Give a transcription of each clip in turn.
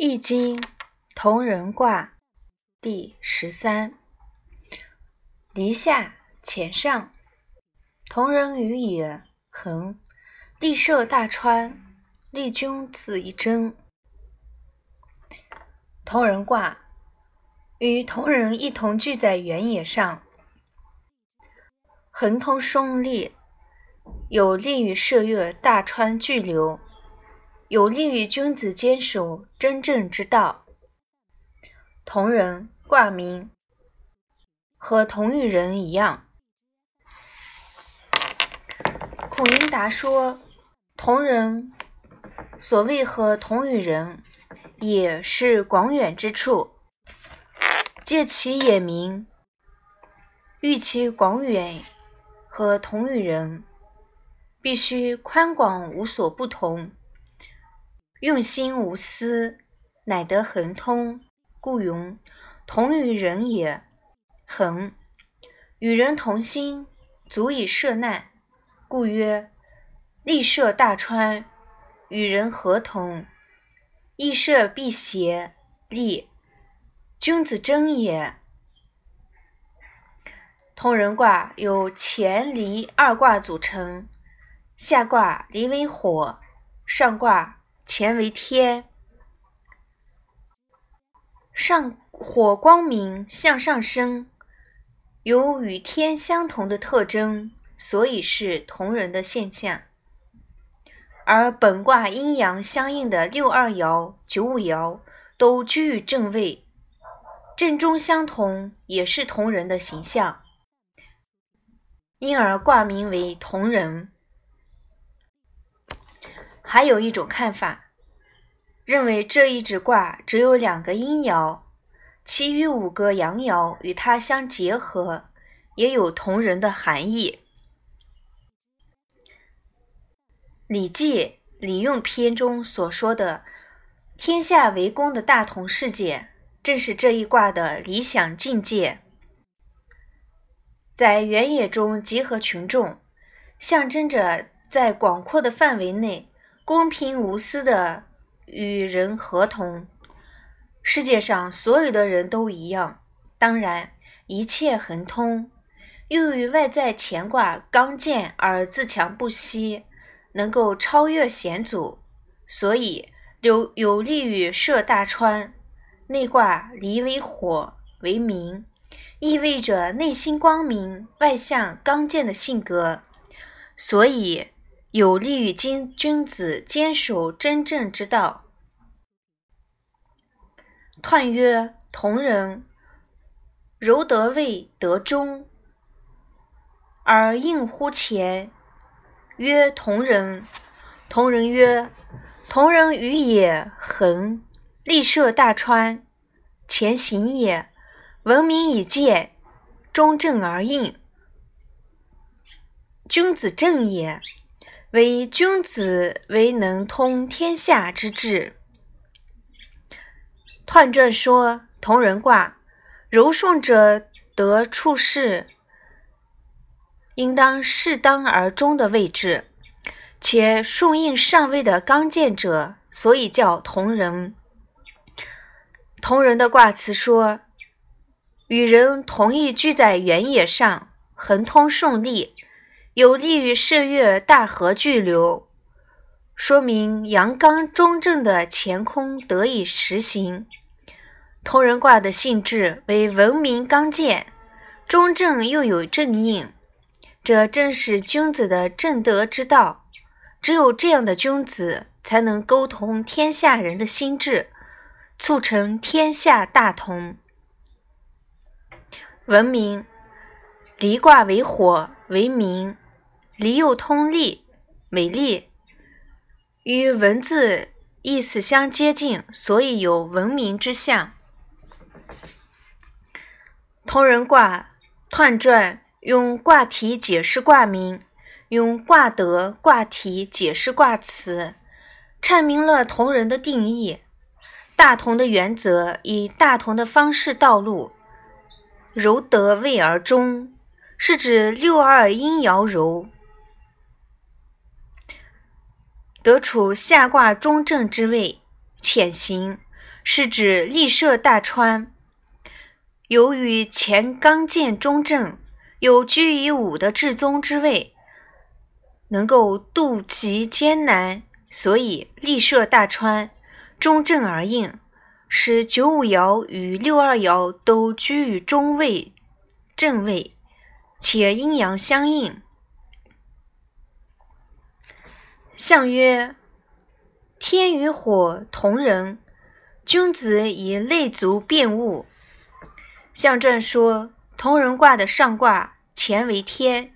易经同人卦第十三。离下乾上，同人与也。恒，立涉大川，立君子以争。同人卦与同人一同聚在原野上，恒通顺利，有利于涉越大川巨流。有利于君子坚守真正之道。同人卦名和同与人一样。孔颖达说：“同人所谓和同与人，也是广远之处。借其也名，欲其广远和同与人，必须宽广无所不同。”用心无私，乃得恒通，故云同于人也。恒，与人同心，足以涉难，故曰利涉大川。与人合同，亦涉辟邪，利君子争也。同人卦由乾离二卦组成，下卦离为火，上卦。乾为天，上火光明向上升，有与天相同的特征，所以是同人的现象。而本卦阴阳相应的六二爻、九五爻都居于正位，正中相同，也是同人的形象，因而卦名为同人。还有一种看法，认为这一指卦只有两个阴爻，其余五个阳爻与它相结合，也有同人的含义。《礼记·礼用篇》中所说的“天下为公”的大同世界，正是这一卦的理想境界。在原野中集合群众，象征着在广阔的范围内。公平无私的与人合同，世界上所有的人都一样，当然一切恒通，又与外在乾卦刚健而自强不息，能够超越险阻，所以有有利于涉大川。内卦离为火为明，意味着内心光明、外向刚健的性格，所以。有利于君君子坚守真正之道。彖曰：同人，柔得位得中，而应乎前。曰同人，同人曰：同人与也。恒，立涉大川，前行也。闻名以见，中正而应，君子正也。为君子，为能通天下之志。彖传说：同人卦，柔顺者得处事，应当适当而中的位置，且顺应上位的刚健者，所以叫同人。同人的卦辞说：与人同意居在原野上，恒通顺利。有利于涉越大河巨流，说明阳刚中正的乾空得以实行。同人卦的性质为文明刚健，中正又有正应，这正是君子的正德之道。只有这样的君子，才能沟通天下人的心智，促成天下大同。文明，离卦为火为明。离又通利，美丽，与文字意思相接近，所以有文明之象。同人卦彖传用卦体解释卦名，用卦德卦体解释卦辞，阐明了同人的定义。大同的原则以大同的方式道路，柔得位而中，是指六二阴爻柔。得处下卦中正之位，潜行是指立涉大川。由于前刚健中正，有居于武的至宗之位，能够渡其艰难，所以立涉大川，中正而应，使九五爻与六二爻都居于中位正位，且阴阳相应。象曰：天与火同人，君子以类足辨物。象传说，同人卦的上卦乾为天，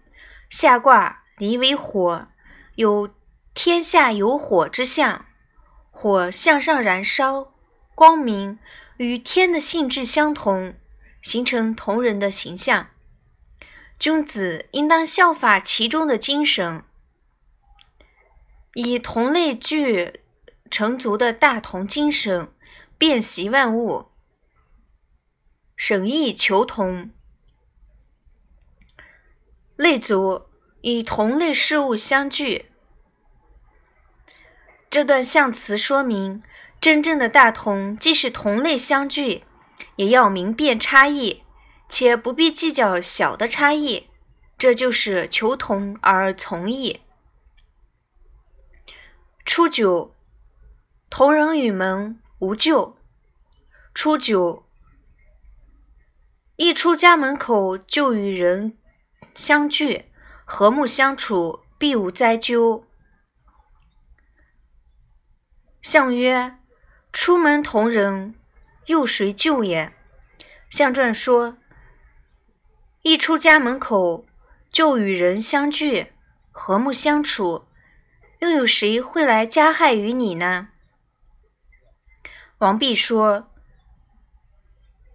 下卦离为火，有天下有火之象。火向上燃烧，光明，与天的性质相同，形成同人的形象。君子应当效法其中的精神，以同类具成族的大同精神，辨习万物。审议求同，类族以同类事物相聚。这段象辞说明，真正的大同，既是同类相聚，也要明辨差异，且不必计较小的差异。这就是求同而从异。初九，同人与门无咎。初九。一出家门口就与人相聚，和睦相处，必无灾咎。相曰：出门同人，又谁救也？相传说：一出家门口就与人相聚，和睦相处，又有谁会来加害于你呢？王弼说。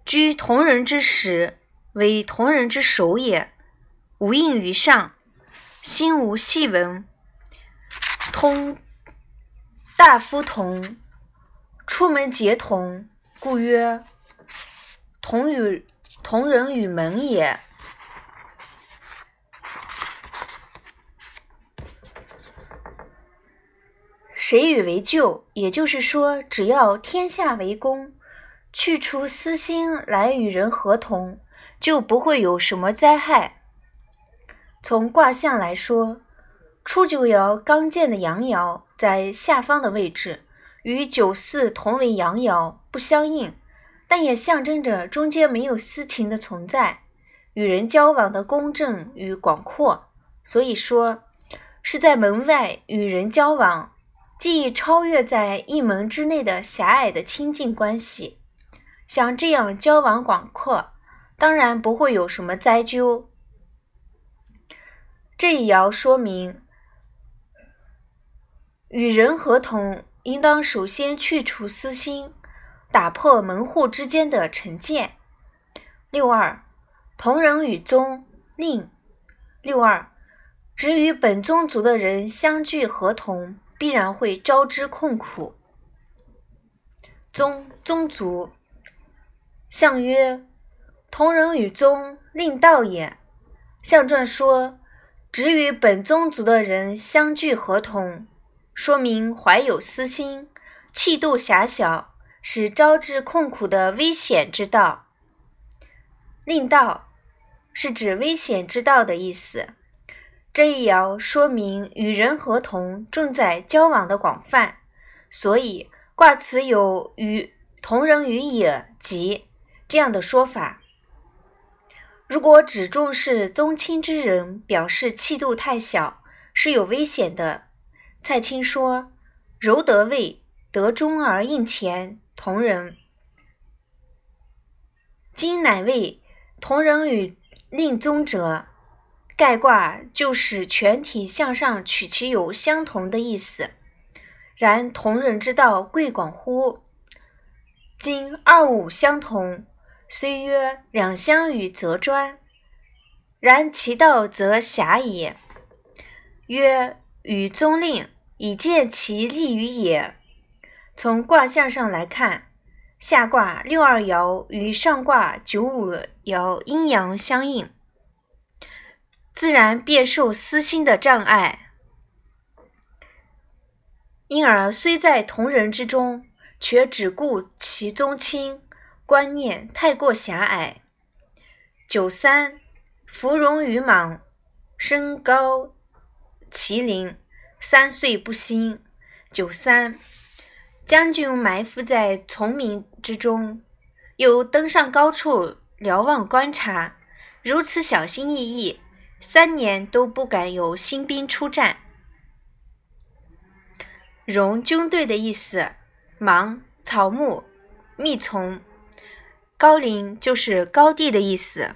居同人之时，为同人之首也。无应于上，心无细文。通大夫同，出门皆同，故曰同与同人与门也。谁与为旧？也就是说，只要天下为公。去除私心来与人合同，就不会有什么灾害。从卦象来说，初九爻刚健的阳爻在下方的位置，与九四同为阳爻，不相应，但也象征着中间没有私情的存在，与人交往的公正与广阔。所以说，是在门外与人交往，既超越在一门之内的狭隘的亲近关系。像这样交往广阔，当然不会有什么灾咎。这一爻说明，与人合同，应当首先去除私心，打破门户之间的成见。六二，同人与宗令。六二，只与本宗族的人相聚合同，必然会招之困苦。宗宗族。象曰：同人与宗，令道也。象传说，只与本宗族的人相聚合同，说明怀有私心，气度狭小，是招致困苦的危险之道。令道是指危险之道的意思。这一爻说明与人合同重在交往的广泛，所以卦辞有与同人与也及。这样的说法，如果只重视宗亲之人，表示气度太小，是有危险的。蔡青说：“柔得位，得中而应前，同人。今乃位同人与令宗者，盖卦就是全体向上取其有相同的意思。然同人之道贵广乎？今二五相同。”虽曰两相与则专，然其道则狭也。曰与宗令，以见其利于也。从卦象上来看，下卦六二爻与上卦九五爻阴阳相应，自然便受私心的障碍。因而虽在同人之中，却只顾其宗亲，观念太过狭隘。九三，芙蓉羽莽，身高麒麟，三岁不兴。九三，将军埋伏在丛林之中，又登上高处瞭望观察，如此小心翼翼，三年都不敢有新兵出战。戎军队的意思，芒草木，密丛。高陵就是高地的意思。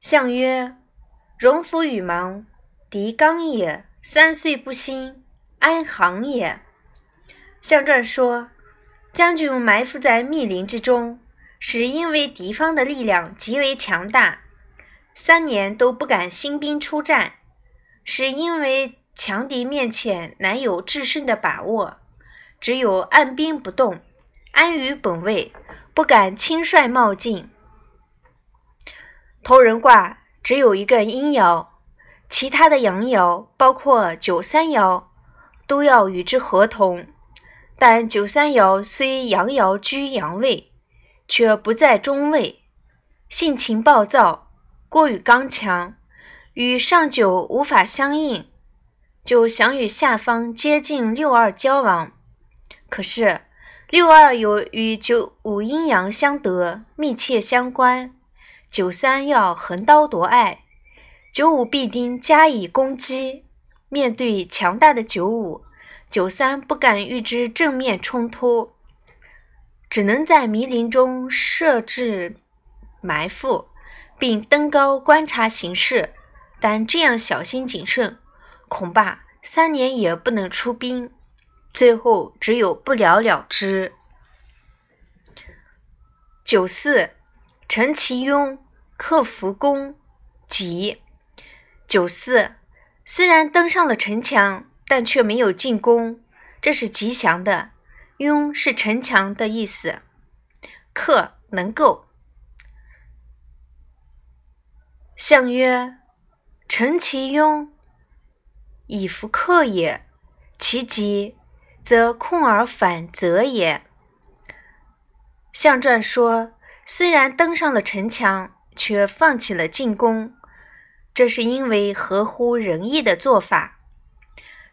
相曰：戎夫与芒，敌刚也。三岁不兴，安行也。相传说，将军埋伏在密林之中，是因为敌方的力量极为强大，三年都不敢兴兵出战，是因为强敌面前难有制胜的把握，只有按兵不动，安于本位。不敢轻率冒进。头人卦只有一个阴爻，其他的阳爻，包括九三爻，都要与之合同。但九三爻虽阳爻居阳位，却不在中位，性情暴躁，过于刚强，与上九无法相应，就想与下方接近六二交往。可是。六二有与九五阴阳相得，密切相关。九三要横刀夺爱，九五必定加以攻击。面对强大的九五，九三不敢与之正面冲突，只能在迷林中设置埋伏，并登高观察形势。但这样小心谨慎，恐怕三年也不能出兵。最后只有不了了之。九四，陈其庸克福公，吉。九四，虽然登上了城墙，但却没有进攻，这是吉祥的。雍是城墙的意思，克能够。相曰：陈其庸，以弗克也。其吉。则控而反则也。象传说，虽然登上了城墙，却放弃了进攻，这是因为合乎仁义的做法。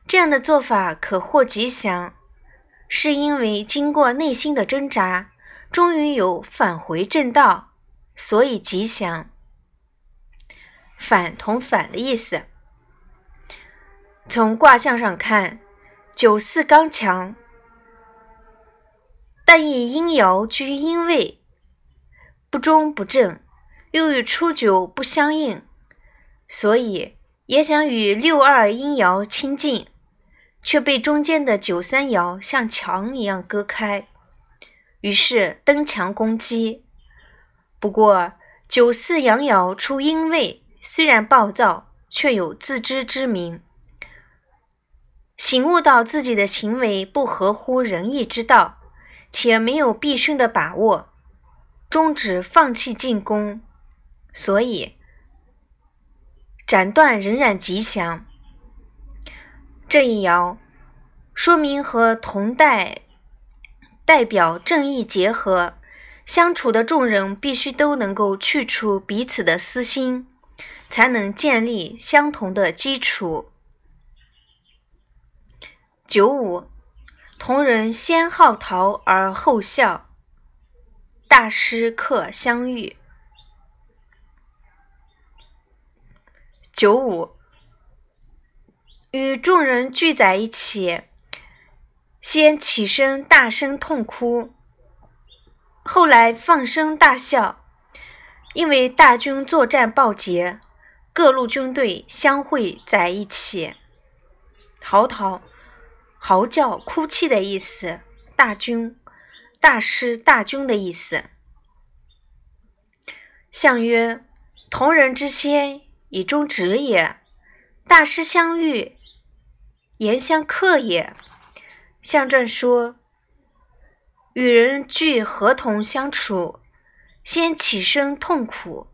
这样的做法可获吉祥，是因为经过内心的挣扎，终于有返回正道，所以吉祥。反同反的意思。从卦象上看。九四刚强，但以阴爻居阴位，不中不正，又与初九不相应，所以也想与六二阴爻亲近，却被中间的九三爻像墙一样隔开，于是登墙攻击。不过九四阳爻出阴位，虽然暴躁，却有自知之明。醒悟到自己的行为不合乎仁义之道，且没有必胜的把握，终止放弃进攻，所以斩断仍然吉祥。这一爻说明和同代代表正义结合，相处的众人必须都能够去除彼此的私心，才能建立相同的基础。九五，同人先好逃而后笑，大师客相遇。九五，与众人聚在一起，先起身大声痛哭，后来放声大笑，因为大军作战报捷，各路军队相会在一起，嚎啕。嚎叫、哭泣的意思，大军、大师、大军的意思。相曰：同人之先，以忠直也；大师相遇，言相克也。象传说，与人俱合同相处，先起身痛苦，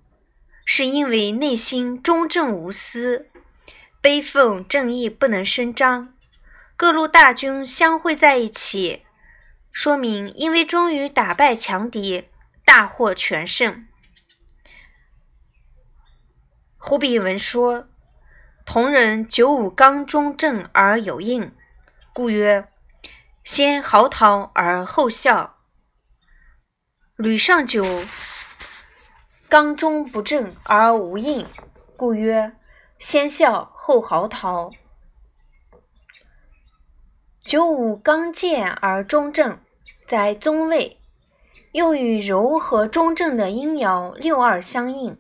是因为内心忠正无私，悲愤正义不能伸张。各路大军相会在一起，说明因为终于打败强敌，大获全胜。胡比文说：“同人九五刚中正而有应，故曰：先嚎啕而后笑。吕尚九刚中不正而无应，故曰：先笑后嚎啕。九五刚健而中正，在中位，又与柔和中正的阴爻六二相应。”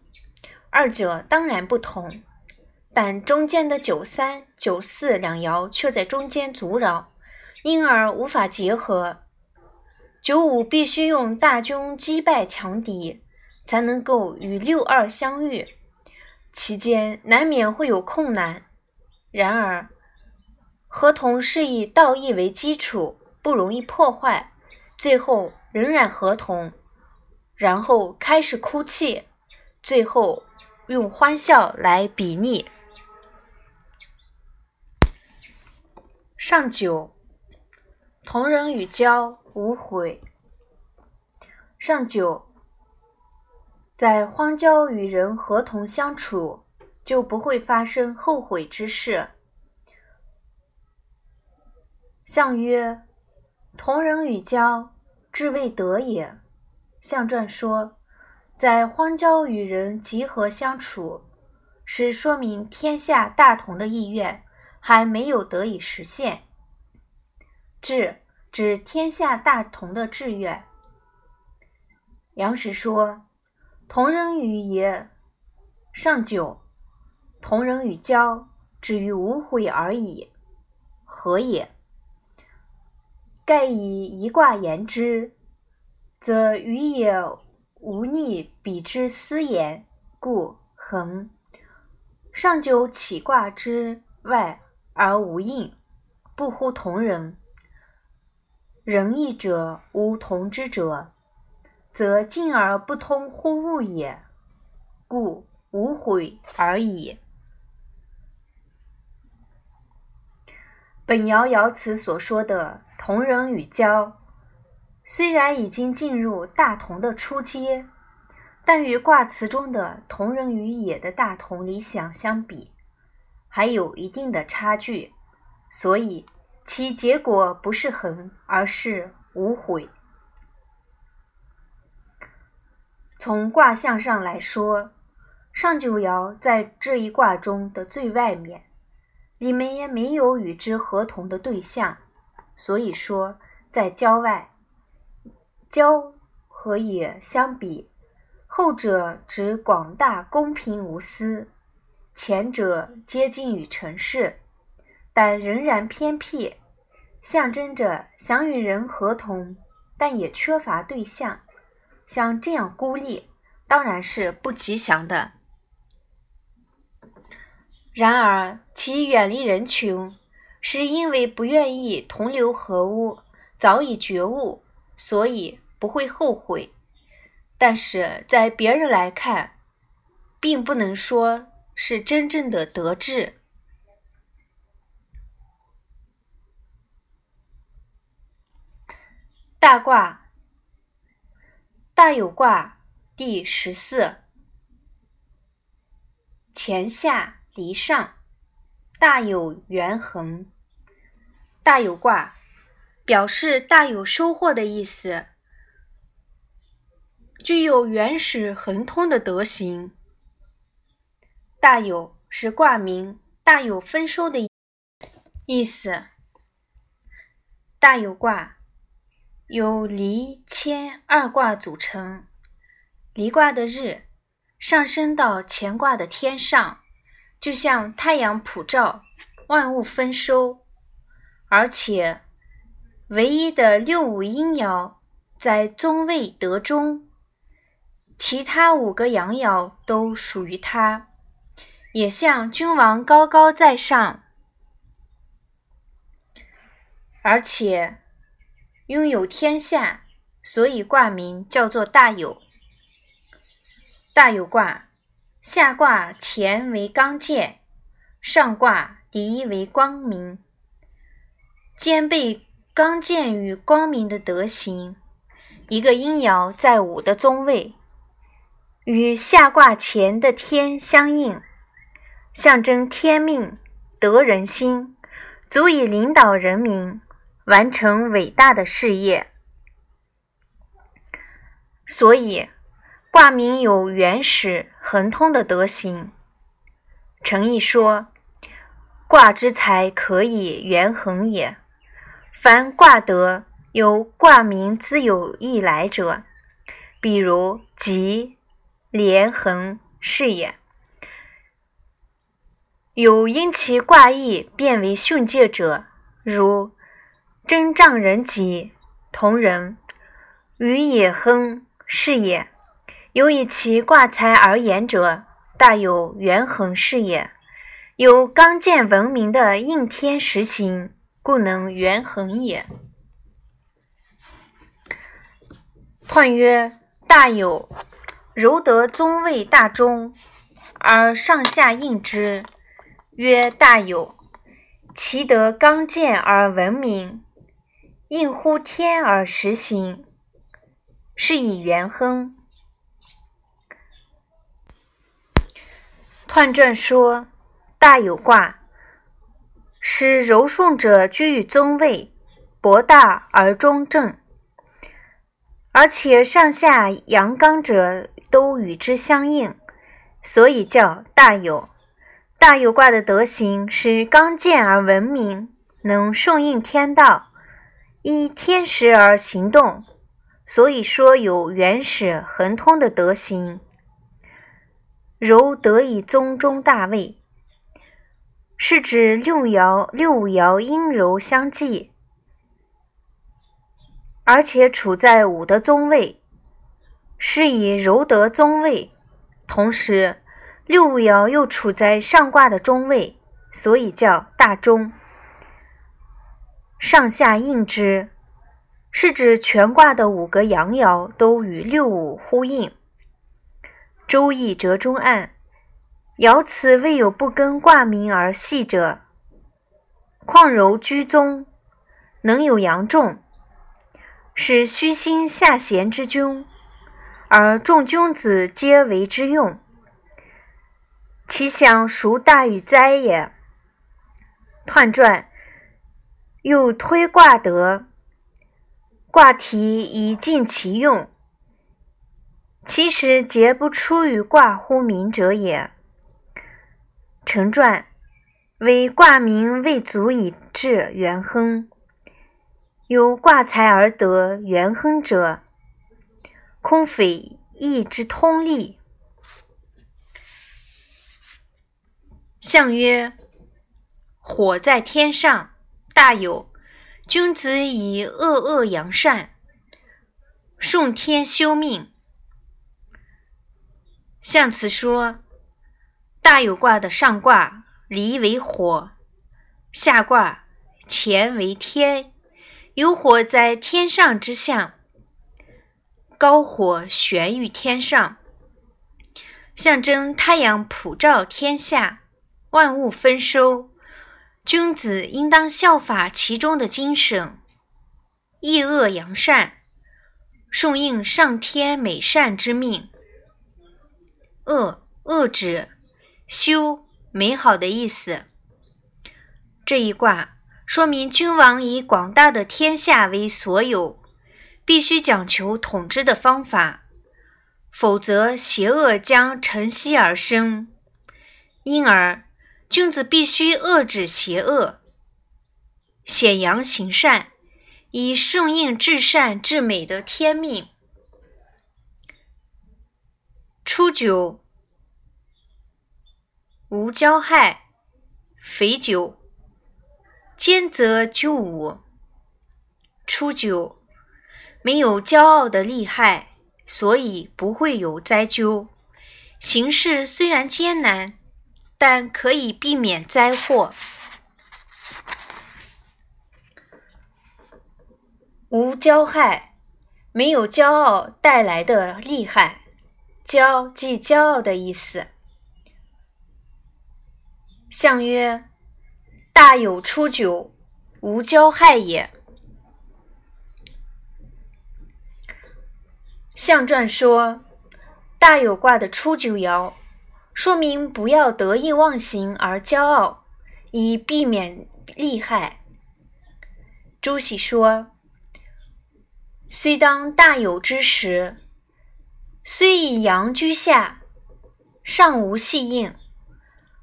二者当然不同，但中间的九三、九四两爻却在中间阻扰，因而无法结合。九五必须用大军击败强敌，才能够与六二相遇，期间难免会有困难。然而，合同是以道义为基础，不容易破坏，最后仍然合同，然后开始哭泣，最后。用欢笑来比拟。上九，同人与交无悔。上九，在荒郊与人和同相处，就不会发生后悔之事。相曰：同人与交，志未得也。象传说。在荒郊与人集合相处，是说明天下大同的意愿还没有得以实现。志指天下大同的志愿。杨时说：“同人与也，上九；同人与交，止于无悔而已。何也？盖以一卦言之，则与也。”无逆彼之私言，故恒。上九起卦之外而无应，不乎同人。仁义者无同之者，则进而不通乎物也，故无悔而已。本爻爻辞所说的同人与交。虽然已经进入大同的初阶，但与卦辞中的同人与野的大同理想相比，还有一定的差距，所以其结果不是恒，而是无悔。从卦象上来说，上九爻在这一卦中的最外面，里面也没有与之合同的对象，所以说在郊外。交和也相比，后者指广大公平无私，前者接近于尘世，但仍然偏僻，象征着想与人合同，但也缺乏对象。像这样孤立，当然是不吉祥的。然而，其远离人群，是因为不愿意同流合污，早已觉悟，所以。不会后悔，但是在别人来看，并不能说是真正的得志。大卦，大有卦第十四，乾下离上，大有元亨。大有卦表示大有收获的意思。具有原始恒通的德行。大有是卦名，大有丰收的意思。大有卦由离谦二卦组成，离卦的日上升到乾卦的天上，就像太阳普照，万物丰收。而且唯一的六五阴爻在中位得中。其他五个阳爻都属于他，也像君王高高在上，而且拥有天下，所以卦名叫做大有。大有卦下卦乾为刚健，上卦离为光明，兼备刚健与光明的德行。一个阴爻在午的中位，与下卦前的天相应，象征天命、得人心，足以领导人民完成伟大的事业。所以，卦名有原始恒通的德行。诚意说：“卦之才，可以元恒也。凡卦德。”有卦名自有意来者，比如吉、连、恒是也。有因其卦意变为训诫者，如征丈人吉，同人与也亨是也。有以其卦才而言者，大有元衡是也。有刚健闻名的应天实行，故能元衡也。彖曰：大有，柔得中位大中，而上下应之，曰大有。其德刚健而闻名，应乎天而实行，是以元亨。彖传说：大有卦，使柔顺者居于中位，博大而中正。而且上下阳刚者都与之相应，所以叫大有。大有卦的德行是刚健而文明，能顺应天道，依天时而行动，所以说有原始恒通的德行。柔得以宗中大位，是指六爻六五爻阴柔相济。而且处在五的中位，是以柔得中位；同时六五爻又处在上卦的中位，所以叫大中。上下应之，是指全卦的五个阳爻都与六五呼应。周易折中案：爻辞未有不跟卦名而系者，况柔居中，能有阳重。是虚心下贤之君，而众君子皆为之用。其享孰大于哉也？彖传又推卦德，卦题以尽其用，其实皆不出于卦乎名者也。成传为卦名未足以至元亨。有卦才而得元亨者，空匪易之通利。象曰：火在天上，大有。君子以恶恶扬善，顺天修命。象辞说：大有卦的上卦离为火，下卦乾为天。有火在天上之象，高火悬于天上，象征太阳普照天下，万物丰收。君子应当效法其中的精神，抑恶扬善，顺应上天美善之命。恶恶指修美好的意思。这一卦。说明君王以广大的天下为所有，必须讲求统治的方法，否则邪恶将乘虚而生。因而，君子必须遏制邪恶，显扬行善，以顺应至善至美的天命。初九，无骄害，肥酒。兼则九五，初九没有骄傲的厉害，所以不会有灾咎。行事虽然艰难，但可以避免灾祸。无骄害，没有骄傲带来的厉害，骄即骄傲的意思。相曰，大有初九，无骄害也。相传说，大有卦的初九爻。说明不要得意忘形而骄傲，以避免利害。朱熹说：“虽当大有之时，虽以阳居下，尚无细应，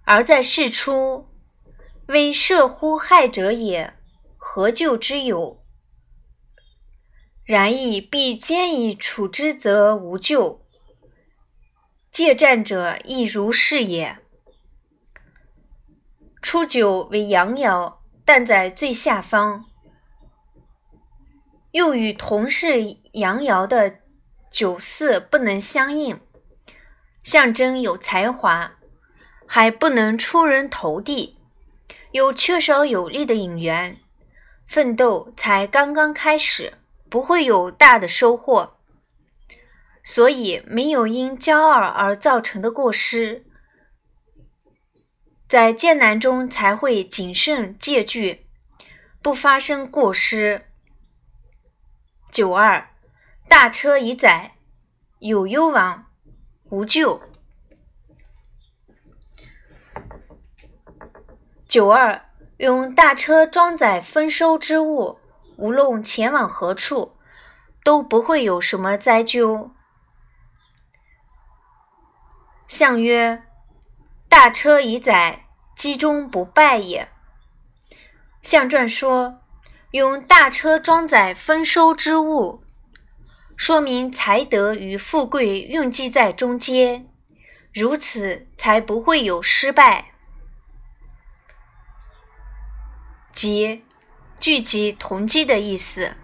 而在事出，为涉乎害者也，何救之有？然亦必坚以处之，则无救。借战者亦如是也。初九为阳爻，但在最下方。”又与同是阳爻的九四不能相应，象征有才华，还不能出人头地，有缺少有力的引援，奋斗才刚刚开始，不会有大的收获，所以没有因骄傲而造成的过失，在艰难中才会谨慎戒惧，不发生过失。九二，大车已载，有攸往，无咎。九二，用大车装载丰收之物，无论前往何处，都不会有什么灾咎。象曰：大车已载，积中不败也。象传说。用大车装载丰收之物，说明才德与富贵蕴积在中间，如此才不会有失败，即聚集同积的意思。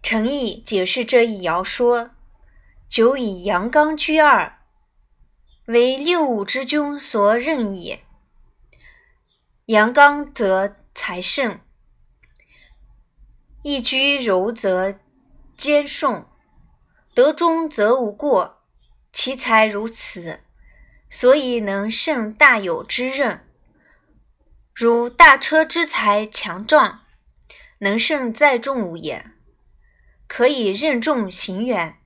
诚意解释这一爻说：久以阳刚居二，为六五之君所任也。阳刚则财盛，易居柔则兼顺，德中则无过。其才如此，所以能胜大有之任。如大车之才强壮，能胜载重物也，可以任重行远，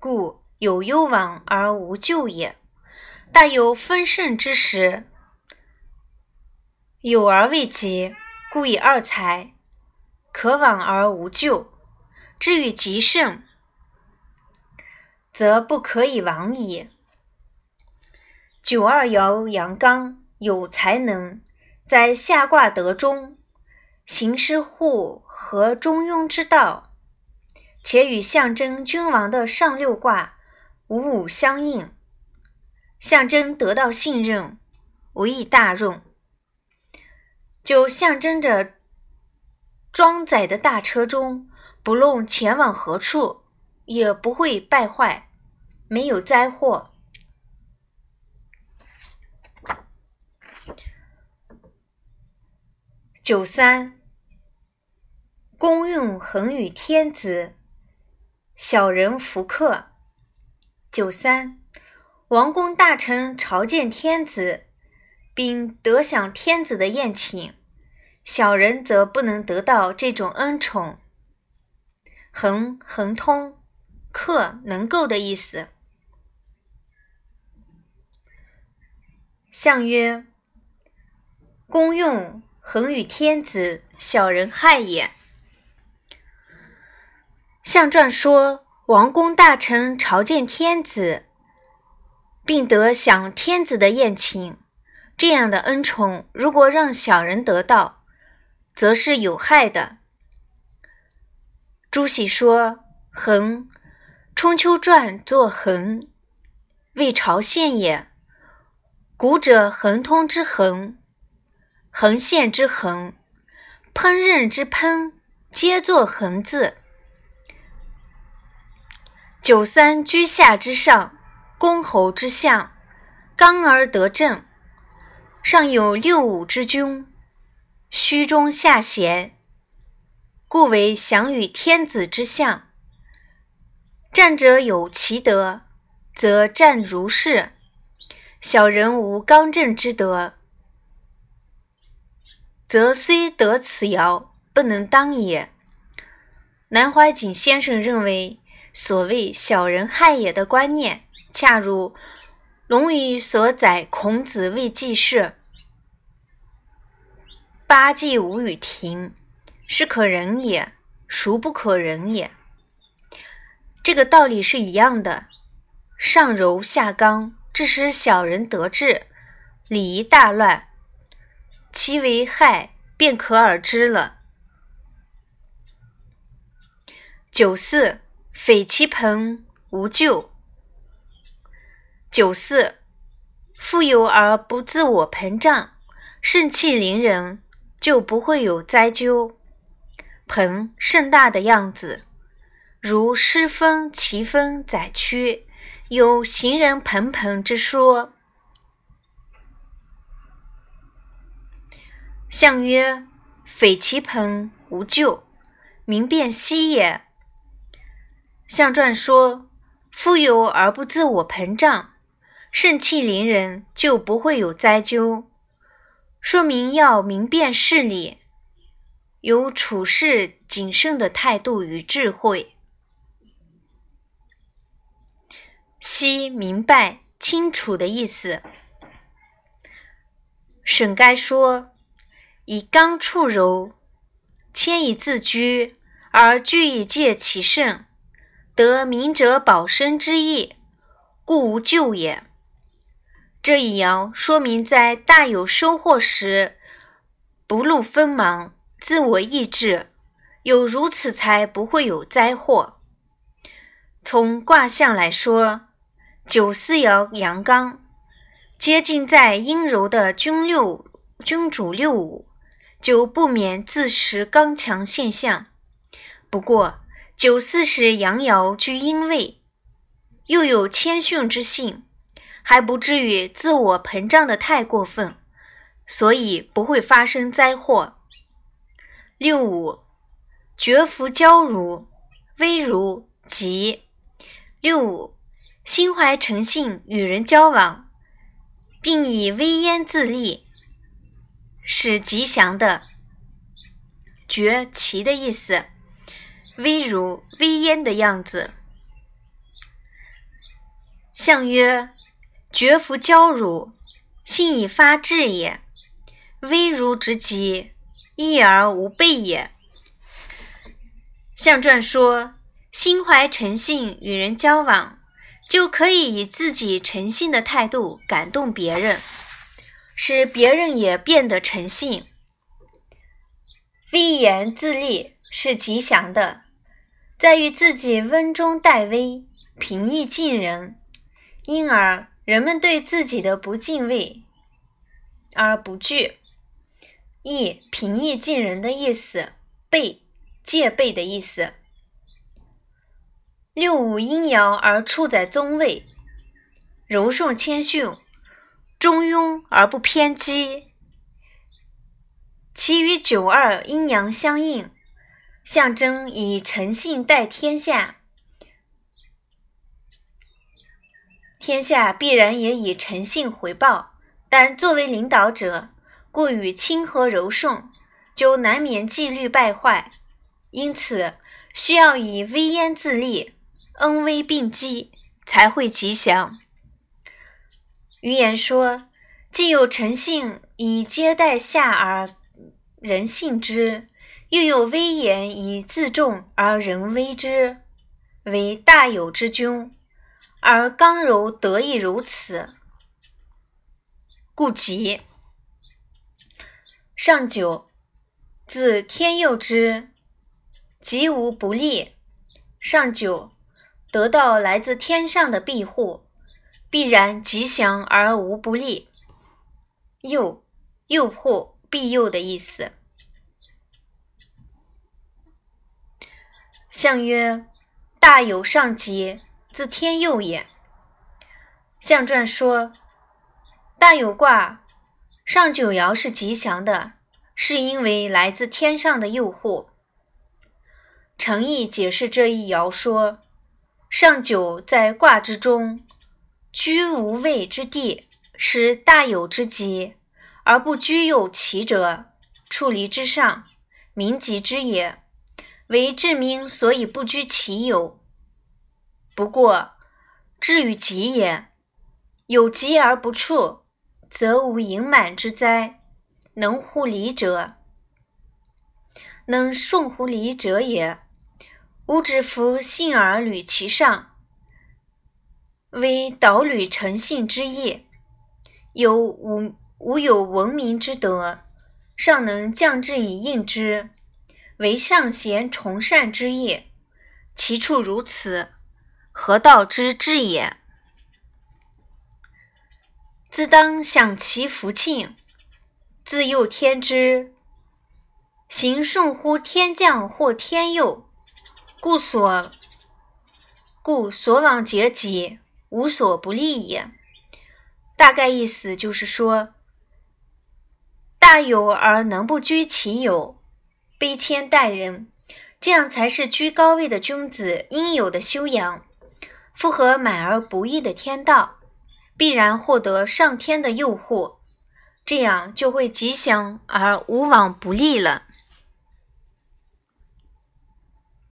故有攸往而无咎也。大有丰盛之时。有而未及，故以二才，可往而无咎。至于极盛，则不可以往矣。九二爻阳刚，有才能，在下卦得中，行师护和中庸之道，且与象征君王的上六卦五五相应，象征得到信任，无益大用。就象征着装载的大车中，不论前往何处，也不会败坏，没有灾祸。九三，公运恒与天子，小人福克。九三，王公大臣朝见天子，并得享天子的宴请。小人则不能得到这种恩宠。恒恒通，克能够的意思。象曰：公用恒与天子，小人害也。象传说，王公大臣朝见天子，并得享天子的宴请，这样的恩宠，如果让小人得到，则是有害的。朱熹说：“恒，春秋传作恒，为朝献也。古者恒通之恒，恒献之恒，烹饪之烹，皆作恒字。九三居下之上，公侯之相，刚而得正，上有六五之君。”虚中下贤，故为享与天子之相。战者有其德，则战如是；小人无刚正之德，则虽得此爻，不能当也。南怀瑾先生认为，所谓“小人害也”的观念，恰如《论语》所载孔子谓季氏：“八戒无与庭，是可忍也，孰不可忍也？”这个道理是一样的，上柔下刚，致使小人得志，礼仪大乱，其为害便可而知了。九四，匪其朋无咎。九四，富有而不自我膨胀，盛气凌人，就不会有灾咎。朋盛大的样子，如诗风奇风载区，有行人朋朋之说。相曰：匪其朋无咎，民变息也。象传说：“富有而不自我膨胀，盛气凌人，就不会有灾咎。”说明要明辨事理，有处事谨慎的态度与智慧。悉明白清楚的意思。沈该说：“以刚处柔，谦以自居，而居以戒其胜。”得明哲保身之意，故无咎也。这一爻说明，在大有收获时，不露锋芒，自我抑制，有如此才不会有灾祸。从卦象来说，九四爻阳刚，接近在阴柔的君六君主六五，就不免自恃刚强现象。不过，九四是阳爻居阴位，又有谦逊之性，还不至于自我膨胀的太过分，所以不会发生灾祸。六五，绝服娇儒，威如吉。六五，心怀诚信，与人交往，并以威严自立，是吉祥的。绝奇的意思。威如威严的样子。相曰：绝服娇辱，信以发志也；威如之极，义而无备也。象传说，心怀诚信，与人交往，就可以以自己诚信的态度感动别人，使别人也变得诚信。威严自立是吉祥的。在于自己温中带微，平易近人，因而人们对自己的不敬畏而不惧。易平易近人的意思，备戒备的意思。六五阴爻而处在中位，柔顺谦逊，中庸而不偏激，其与九二阴阳相应。象征以诚信待天下，天下必然也以诚信回报。但作为领导者，过于亲和柔顺，就难免纪律败坏。因此，需要以威严自立，恩威并济，才会吉祥。余言说：“既有诚信以接待下而人信之。”又有威严以自重而人威之，为大有之君，而刚柔得以如此，故吉。上九，自天佑之，吉无不利。上九，得到来自天上的庇护，必然吉祥而无不利。诱，诱惑、庇佑的意思。象曰：大有上吉，自天佑也。象传说，大有卦上九爻是吉祥的，是因为来自天上的佑护。诚意解释这一爻说：上九在卦之中，居无位之地，是大有之吉，而不居有其者，处离之上，民吉之也。为治民所以不居其有。不过，至于吉也，有吉而不处，则无盈满之灾。能乎礼者，能顺乎礼者也。吾之夫信而履其上，为导履诚信之意。有无无有文明之德，尚能降之以应之，为上贤崇善之业。其处如此，何道之至也？自当享其福庆，自幼天之，行顺乎天降或天佑，故所故所往结己，无所不利也。大概意思就是说，大有而能不居其有，卑谦待人，这样才是居高位的君子应有的修养，符合满而不溢的天道。必然获得上天的诱惑，这样就会吉祥而无往不利了。